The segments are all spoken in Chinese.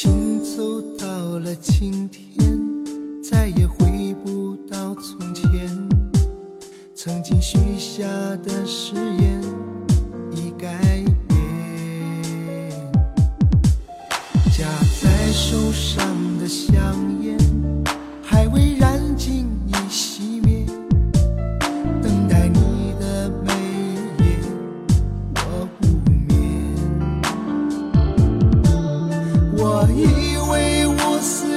情走到了今天，再也回不到从前。曾经许下的誓言已改变，夹在手上的香烟还未燃尽，已熄灭。为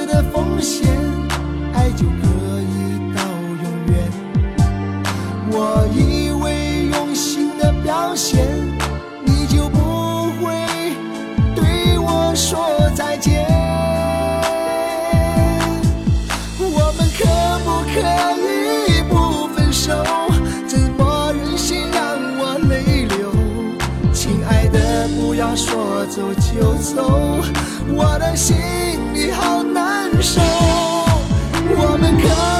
说走就走，我的心里好难受。我们可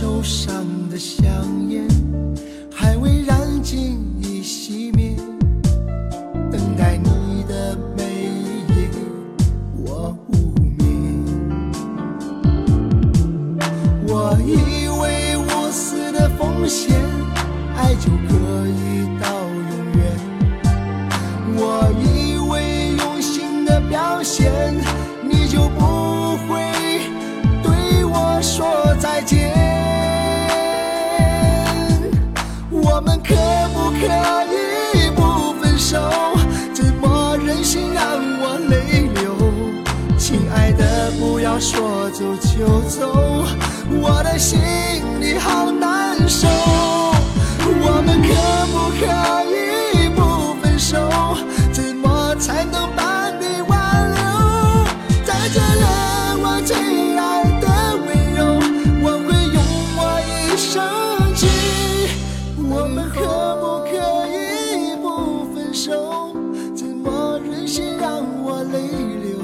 手上的香烟还未燃尽已熄灭，等待你的每一夜我无眠。我以为无私的奉献，爱就可以到永远。我以为用心的表现，你就不我们可不可以不分手？怎么忍心让我泪流？亲爱的，不要说走就走，我的心里好难受。我们可不可手？怎么忍心让我泪流？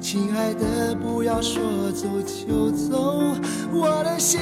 亲爱的，不要说走就走，我的心